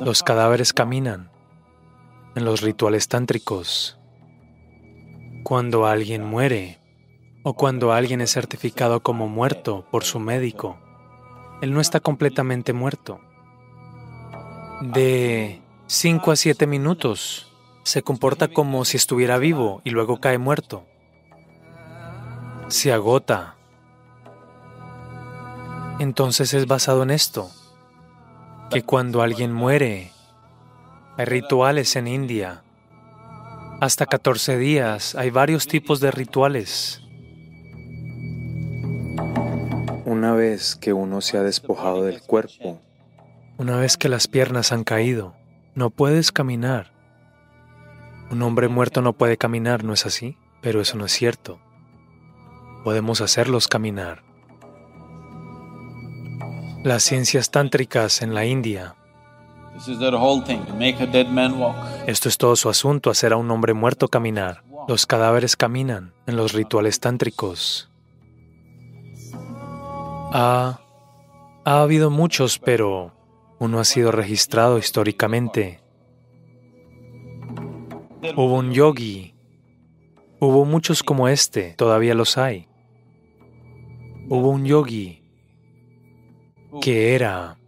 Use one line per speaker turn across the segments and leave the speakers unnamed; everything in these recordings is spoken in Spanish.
Los cadáveres caminan en los rituales tántricos. Cuando alguien muere o cuando alguien es certificado como muerto por su médico, él no está completamente muerto. De 5 a 7 minutos se comporta como si estuviera vivo y luego cae muerto. Se agota. Entonces es basado en esto, que cuando alguien muere, hay rituales en India. Hasta 14 días hay varios tipos de rituales. Una vez que uno se ha despojado del cuerpo, una vez que las piernas han caído, no puedes caminar. Un hombre muerto no puede caminar, ¿no es así? Pero eso no es cierto. Podemos hacerlos caminar. Las ciencias tántricas en la India. Esto es todo su asunto, hacer a un hombre muerto caminar. Los cadáveres caminan en los rituales tántricos. ha habido muchos, pero uno ha sido registrado históricamente. Hubo un yogi. Hubo muchos como este, todavía los hay. Hubo un yogi que era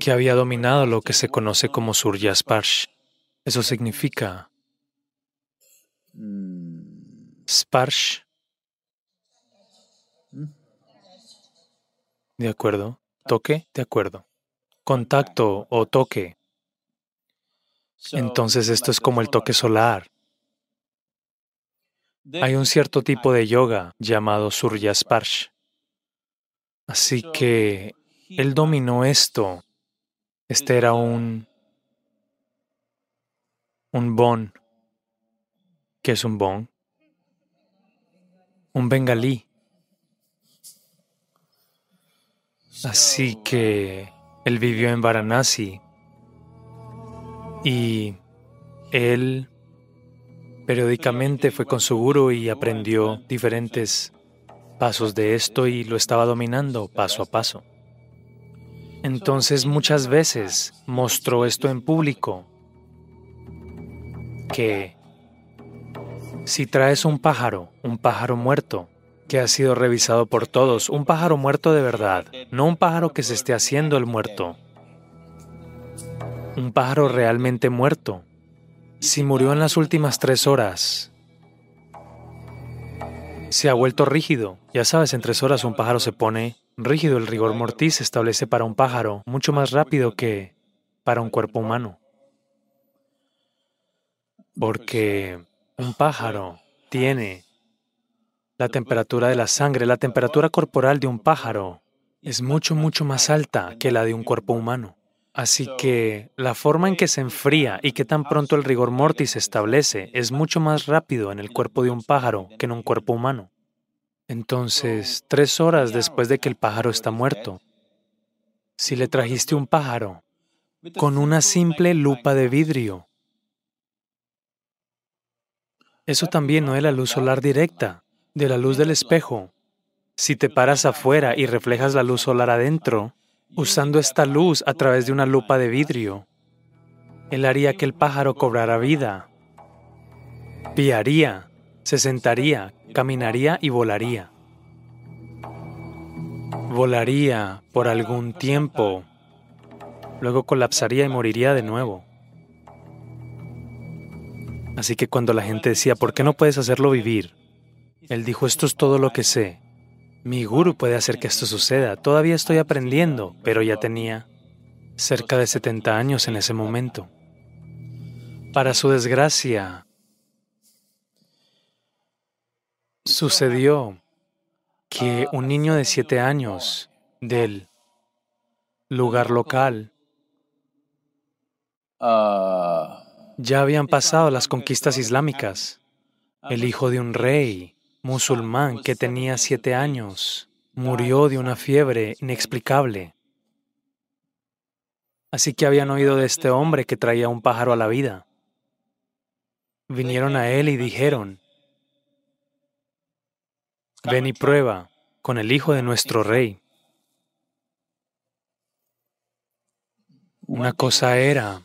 que había dominado lo que se conoce como Surya Sparsh. Eso significa Sparsh. De acuerdo. Toque, de acuerdo. Contacto o toque. Entonces esto es como el toque solar. Hay un cierto tipo de yoga llamado Surya Sparsh. Así que él dominó esto. Este era un un bon. ¿Qué es un bon? Un bengalí. Así que él vivió en Varanasi y él periódicamente fue con su guru y aprendió diferentes pasos de esto y lo estaba dominando paso a paso. Entonces muchas veces mostró esto en público, que si traes un pájaro, un pájaro muerto, que ha sido revisado por todos, un pájaro muerto de verdad, no un pájaro que se esté haciendo el muerto. Un pájaro realmente muerto. Si murió en las últimas tres horas, se ha vuelto rígido. Ya sabes, en tres horas un pájaro se pone rígido. El rigor mortis se establece para un pájaro mucho más rápido que para un cuerpo humano. Porque un pájaro tiene la temperatura de la sangre, la temperatura corporal de un pájaro es mucho, mucho más alta que la de un cuerpo humano. Así que la forma en que se enfría y que tan pronto el rigor mortis se establece es mucho más rápido en el cuerpo de un pájaro que en un cuerpo humano. Entonces, tres horas después de que el pájaro está muerto, si le trajiste un pájaro con una simple lupa de vidrio, eso también no es la luz solar directa, de la luz del espejo. Si te paras afuera y reflejas la luz solar adentro, usando esta luz a través de una lupa de vidrio, él haría que el pájaro cobrara vida, piaría, se sentaría, caminaría y volaría. Volaría por algún tiempo, luego colapsaría y moriría de nuevo. Así que cuando la gente decía, ¿por qué no puedes hacerlo vivir? Él dijo, esto es todo lo que sé. Mi guru puede hacer que esto suceda. Todavía estoy aprendiendo, pero ya tenía cerca de 70 años en ese momento. Para su desgracia, sucedió que un niño de 7 años del lugar local ya habían pasado las conquistas islámicas. El hijo de un rey musulmán que tenía siete años murió de una fiebre inexplicable. Así que habían oído de este hombre que traía un pájaro a la vida. Vinieron a él y dijeron, ven y prueba con el hijo de nuestro rey. Una cosa era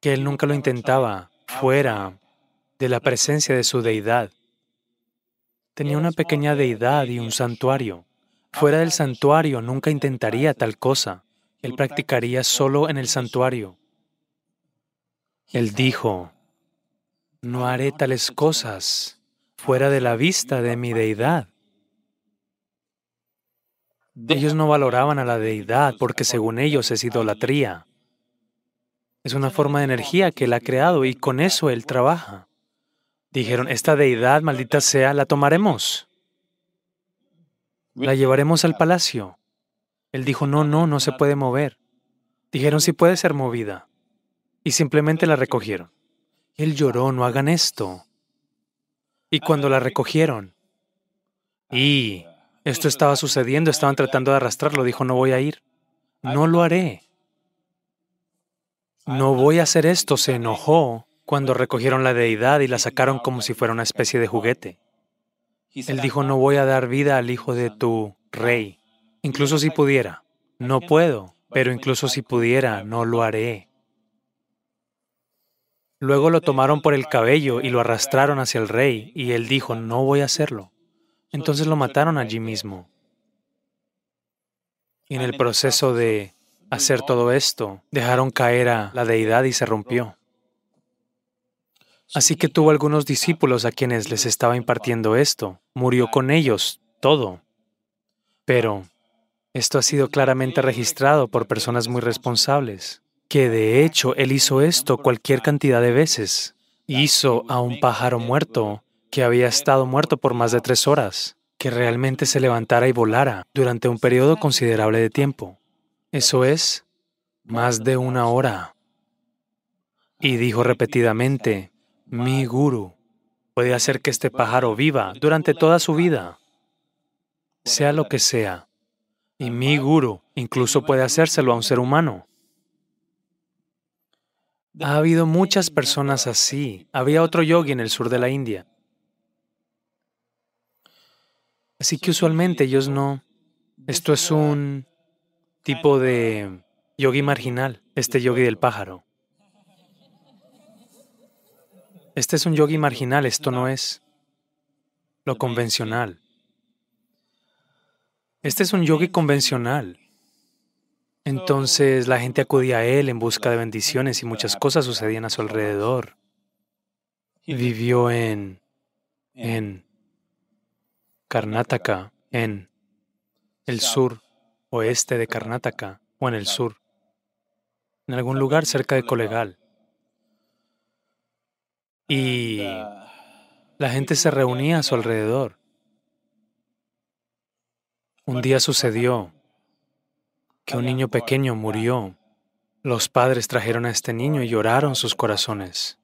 que él nunca lo intentaba fuera de la presencia de su deidad. Tenía una pequeña deidad y un santuario. Fuera del santuario nunca intentaría tal cosa. Él practicaría solo en el santuario. Él dijo, no haré tales cosas fuera de la vista de mi deidad. Ellos no valoraban a la deidad porque según ellos es idolatría. Es una forma de energía que él ha creado y con eso él trabaja. Dijeron, esta deidad, maldita sea, la tomaremos. La llevaremos al palacio. Él dijo, no, no, no se puede mover. Dijeron, sí puede ser movida. Y simplemente la recogieron. Él lloró, no hagan esto. Y cuando la recogieron, y esto estaba sucediendo, estaban tratando de arrastrarlo, dijo, no voy a ir. No lo haré. No voy a hacer esto. Se enojó cuando recogieron la deidad y la sacaron como si fuera una especie de juguete. Él dijo, no voy a dar vida al hijo de tu rey, incluso si pudiera. No puedo, pero incluso si pudiera, no lo haré. Luego lo tomaron por el cabello y lo arrastraron hacia el rey, y él dijo, no voy a hacerlo. Entonces lo mataron allí mismo. Y en el proceso de hacer todo esto, dejaron caer a la deidad y se rompió. Así que tuvo algunos discípulos a quienes les estaba impartiendo esto. Murió con ellos, todo. Pero esto ha sido claramente registrado por personas muy responsables, que de hecho él hizo esto cualquier cantidad de veces. Hizo a un pájaro muerto que había estado muerto por más de tres horas, que realmente se levantara y volara durante un periodo considerable de tiempo. Eso es, más de una hora. Y dijo repetidamente, mi guru puede hacer que este pájaro viva durante toda su vida, sea lo que sea. Y mi guru incluso puede hacérselo a un ser humano. Ha habido muchas personas así. Había otro yogi en el sur de la India. Así que usualmente ellos no... Esto es un tipo de yogi marginal, este yogi del pájaro. Este es un yogi marginal, esto no es lo convencional. Este es un yogi convencional. Entonces la gente acudía a él en busca de bendiciones y muchas cosas sucedían a su alrededor. Vivió en, en Karnataka, en el sur oeste de Karnataka o en el sur, en algún lugar cerca de Colegal. Y la gente se reunía a su alrededor. Un día sucedió que un niño pequeño murió. Los padres trajeron a este niño y lloraron sus corazones.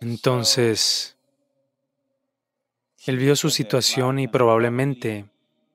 Entonces, él vio su situación y probablemente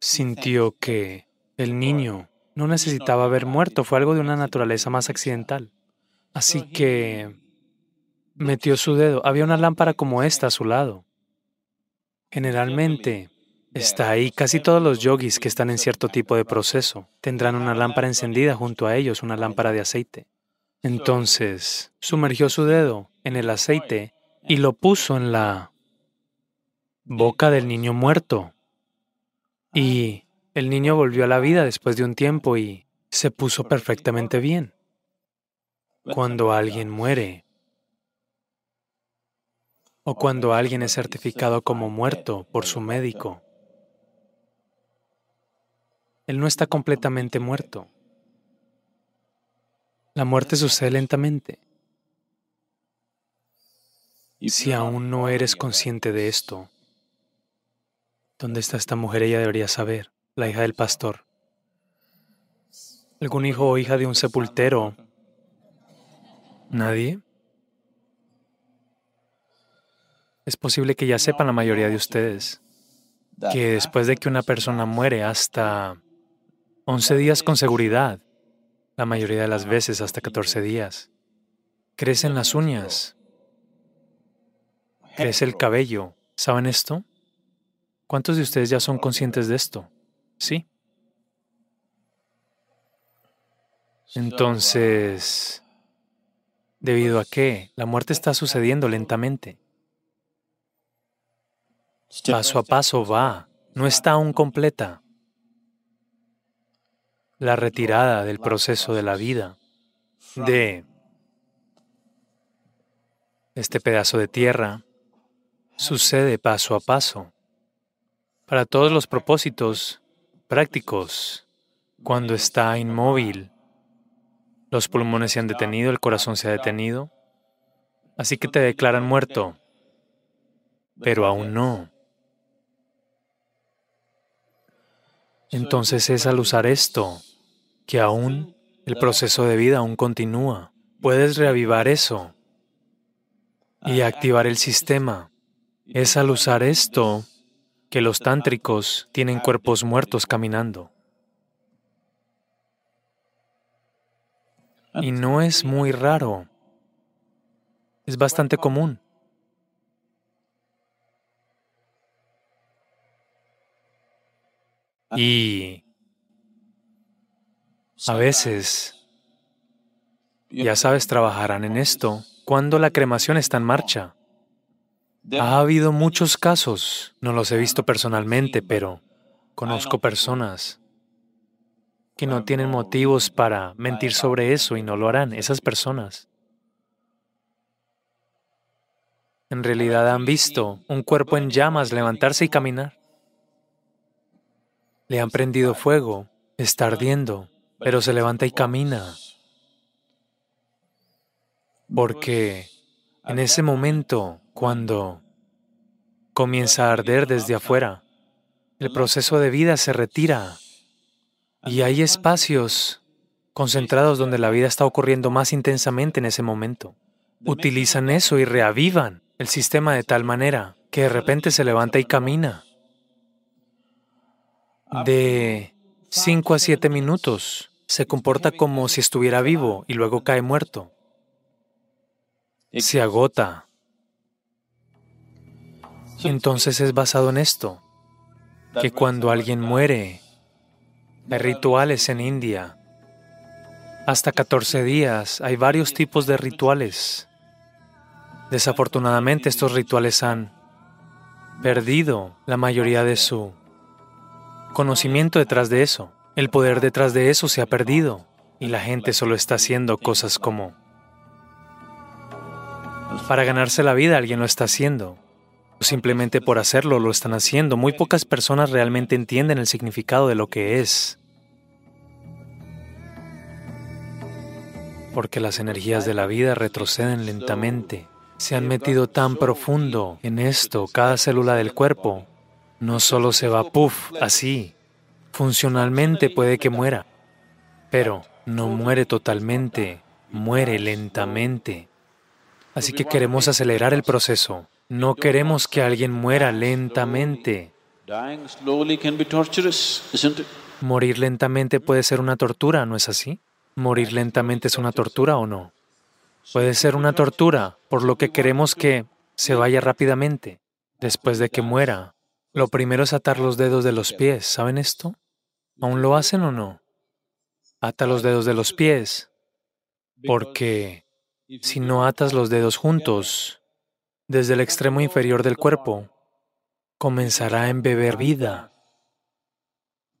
sintió que el niño no necesitaba haber muerto, fue algo de una naturaleza más accidental. Así que metió su dedo. Había una lámpara como esta a su lado. Generalmente está ahí. Casi todos los yogis que están en cierto tipo de proceso tendrán una lámpara encendida junto a ellos, una lámpara de aceite. Entonces, sumergió su dedo en el aceite y lo puso en la boca del niño muerto. Y el niño volvió a la vida después de un tiempo y se puso perfectamente bien cuando alguien muere o cuando alguien es certificado como muerto por su médico. Él no está completamente muerto. La muerte sucede lentamente. Si aún no eres consciente de esto, ¿dónde está esta mujer? Ella debería saber, la hija del pastor. ¿Algún hijo o hija de un sepultero ¿Nadie? Es posible que ya sepan la mayoría de ustedes que después de que una persona muere hasta 11 días con seguridad, la mayoría de las veces hasta 14 días, crecen las uñas, crece el cabello. ¿Saben esto? ¿Cuántos de ustedes ya son conscientes de esto? Sí. Entonces, ¿debido a qué? La muerte está sucediendo lentamente. Paso a paso va, no está aún completa. La retirada del proceso de la vida, de este pedazo de tierra, sucede paso a paso. Para todos los propósitos prácticos, cuando está inmóvil, los pulmones se han detenido, el corazón se ha detenido, así que te declaran muerto, pero aún no. Entonces es al usar esto que aún el proceso de vida aún continúa. Puedes reavivar eso y activar el sistema. Es al usar esto que los tántricos tienen cuerpos muertos caminando. Y no es muy raro, es bastante común. Y a veces, ya sabes, trabajarán en esto cuando la cremación está en marcha. Ha habido muchos casos, no los he visto personalmente, pero conozco personas que no tienen motivos para mentir sobre eso y no lo harán, esas personas. En realidad han visto un cuerpo en llamas levantarse y caminar. Le han prendido fuego, está ardiendo, pero se levanta y camina. Porque en ese momento, cuando comienza a arder desde afuera, el proceso de vida se retira y hay espacios concentrados donde la vida está ocurriendo más intensamente en ese momento. Utilizan eso y reavivan el sistema de tal manera que de repente se levanta y camina. De 5 a 7 minutos se comporta como si estuviera vivo y luego cae muerto. Se agota. Entonces es basado en esto, que cuando alguien muere, hay rituales en India. Hasta 14 días hay varios tipos de rituales. Desafortunadamente estos rituales han perdido la mayoría de su conocimiento detrás de eso. El poder detrás de eso se ha perdido y la gente solo está haciendo cosas como... Para ganarse la vida alguien lo está haciendo. Simplemente por hacerlo lo están haciendo. Muy pocas personas realmente entienden el significado de lo que es. Porque las energías de la vida retroceden lentamente. Se han metido tan profundo en esto, cada célula del cuerpo. No solo se va puff, así, Funcionalmente puede que muera, pero no muere totalmente, muere lentamente. Así que queremos acelerar el proceso. No queremos que alguien muera lentamente. Morir lentamente puede ser una tortura, ¿no es así? ¿Morir lentamente es una tortura o no? Puede ser una tortura, por lo que queremos que se vaya rápidamente, después de que muera. Lo primero es atar los dedos de los pies, ¿saben esto? ¿Aún lo hacen o no? Ata los dedos de los pies, porque si no atas los dedos juntos, desde el extremo inferior del cuerpo, comenzará a embeber vida.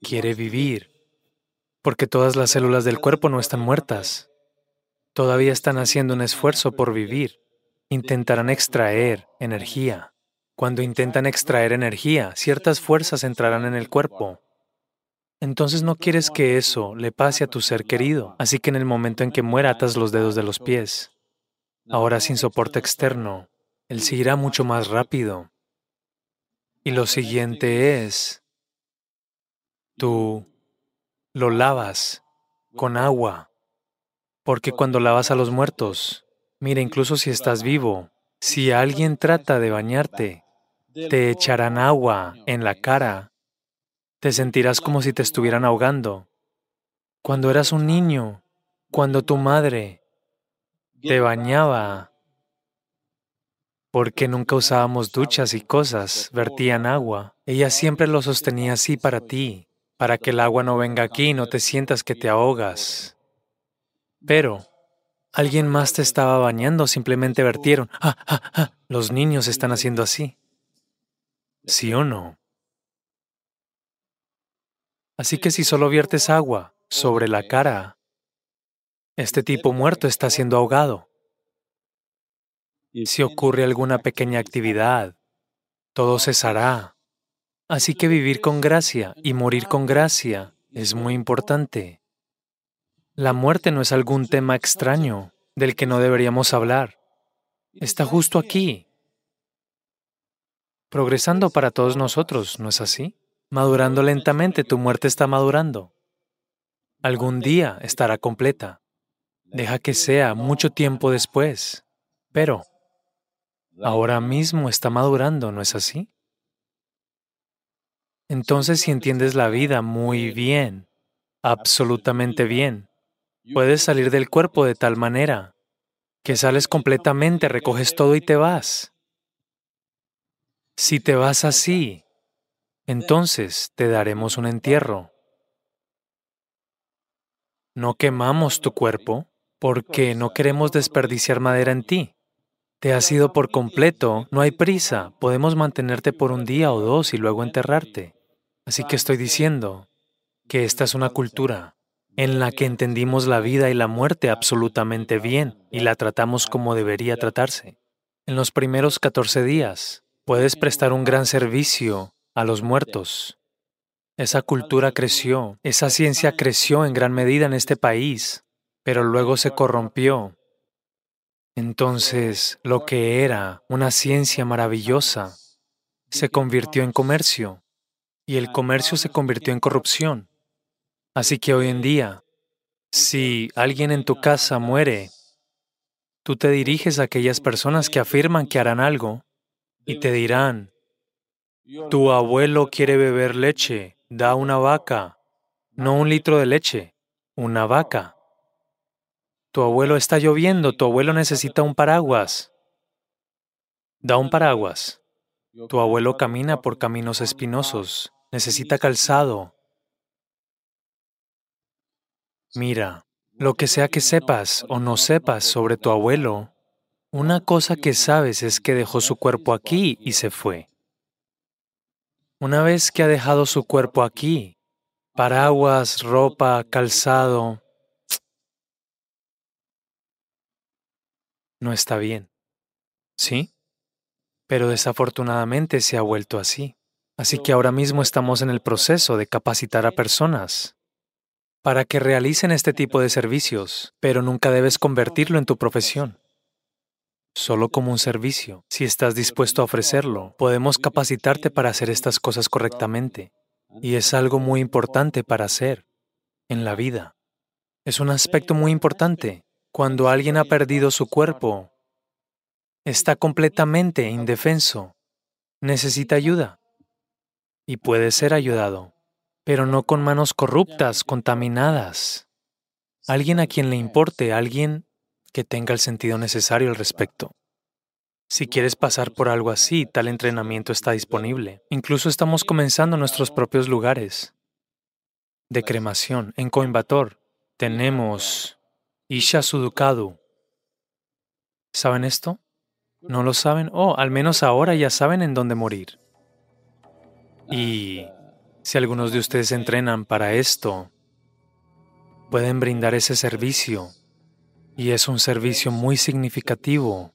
Quiere vivir, porque todas las células del cuerpo no están muertas. Todavía están haciendo un esfuerzo por vivir. Intentarán extraer energía. Cuando intentan extraer energía, ciertas fuerzas entrarán en el cuerpo entonces no quieres que eso le pase a tu ser querido, así que en el momento en que muera atas los dedos de los pies. Ahora sin soporte externo, él seguirá mucho más rápido. Y lo siguiente es, tú lo lavas con agua, porque cuando lavas a los muertos, mira, incluso si estás vivo, si alguien trata de bañarte, te echarán agua en la cara te sentirás como si te estuvieran ahogando. Cuando eras un niño, cuando tu madre te bañaba, porque nunca usábamos duchas y cosas, vertían agua. Ella siempre lo sostenía así para ti, para que el agua no venga aquí y no te sientas que te ahogas. Pero alguien más te estaba bañando, simplemente vertieron. Ah, ah, ah, los niños están haciendo así. ¿Sí o no? Así que si solo viertes agua sobre la cara, este tipo muerto está siendo ahogado. Si ocurre alguna pequeña actividad, todo cesará. Así que vivir con gracia y morir con gracia es muy importante. La muerte no es algún tema extraño del que no deberíamos hablar. Está justo aquí, progresando para todos nosotros, ¿no es así? Madurando lentamente, tu muerte está madurando. Algún día estará completa. Deja que sea mucho tiempo después, pero ahora mismo está madurando, ¿no es así? Entonces, si entiendes la vida muy bien, absolutamente bien, puedes salir del cuerpo de tal manera que sales completamente, recoges todo y te vas. Si te vas así, entonces te daremos un entierro. No quemamos tu cuerpo porque no queremos desperdiciar madera en ti. Te has ido por completo, no hay prisa, podemos mantenerte por un día o dos y luego enterrarte. Así que estoy diciendo que esta es una cultura en la que entendimos la vida y la muerte absolutamente bien y la tratamos como debería tratarse. En los primeros 14 días puedes prestar un gran servicio a los muertos. Esa cultura creció, esa ciencia creció en gran medida en este país, pero luego se corrompió. Entonces, lo que era una ciencia maravillosa se convirtió en comercio y el comercio se convirtió en corrupción. Así que hoy en día, si alguien en tu casa muere, tú te diriges a aquellas personas que afirman que harán algo y te dirán, tu abuelo quiere beber leche, da una vaca, no un litro de leche, una vaca. Tu abuelo está lloviendo, tu abuelo necesita un paraguas. Da un paraguas. Tu abuelo camina por caminos espinosos, necesita calzado, Mira, lo que sea que sepas o no sepas sobre tu abuelo, una cosa que sabes es que dejó su cuerpo aquí y se fue. Una vez que ha dejado su cuerpo aquí, paraguas, ropa, calzado, no está bien. ¿Sí? Pero desafortunadamente se ha vuelto así. Así que ahora mismo estamos en el proceso de capacitar a personas para que realicen este tipo de servicios, pero nunca debes convertirlo en tu profesión. Solo como un servicio. Si estás dispuesto a ofrecerlo, podemos capacitarte para hacer estas cosas correctamente. Y es algo muy importante para hacer en la vida. Es un aspecto muy importante. Cuando alguien ha perdido su cuerpo, está completamente indefenso, necesita ayuda y puede ser ayudado pero no con manos corruptas, contaminadas. Alguien a quien le importe, alguien que tenga el sentido necesario al respecto. Si quieres pasar por algo así, tal entrenamiento está disponible. Incluso estamos comenzando nuestros propios lugares de cremación. En Coimbatore tenemos Isha Sudukadu. ¿Saben esto? ¿No lo saben? Oh, al menos ahora ya saben en dónde morir. Y si algunos de ustedes entrenan para esto, pueden brindar ese servicio y es un servicio muy significativo.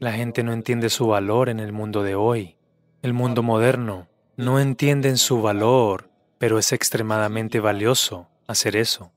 La gente no entiende su valor en el mundo de hoy. El mundo moderno no entiende su valor, pero es extremadamente valioso hacer eso.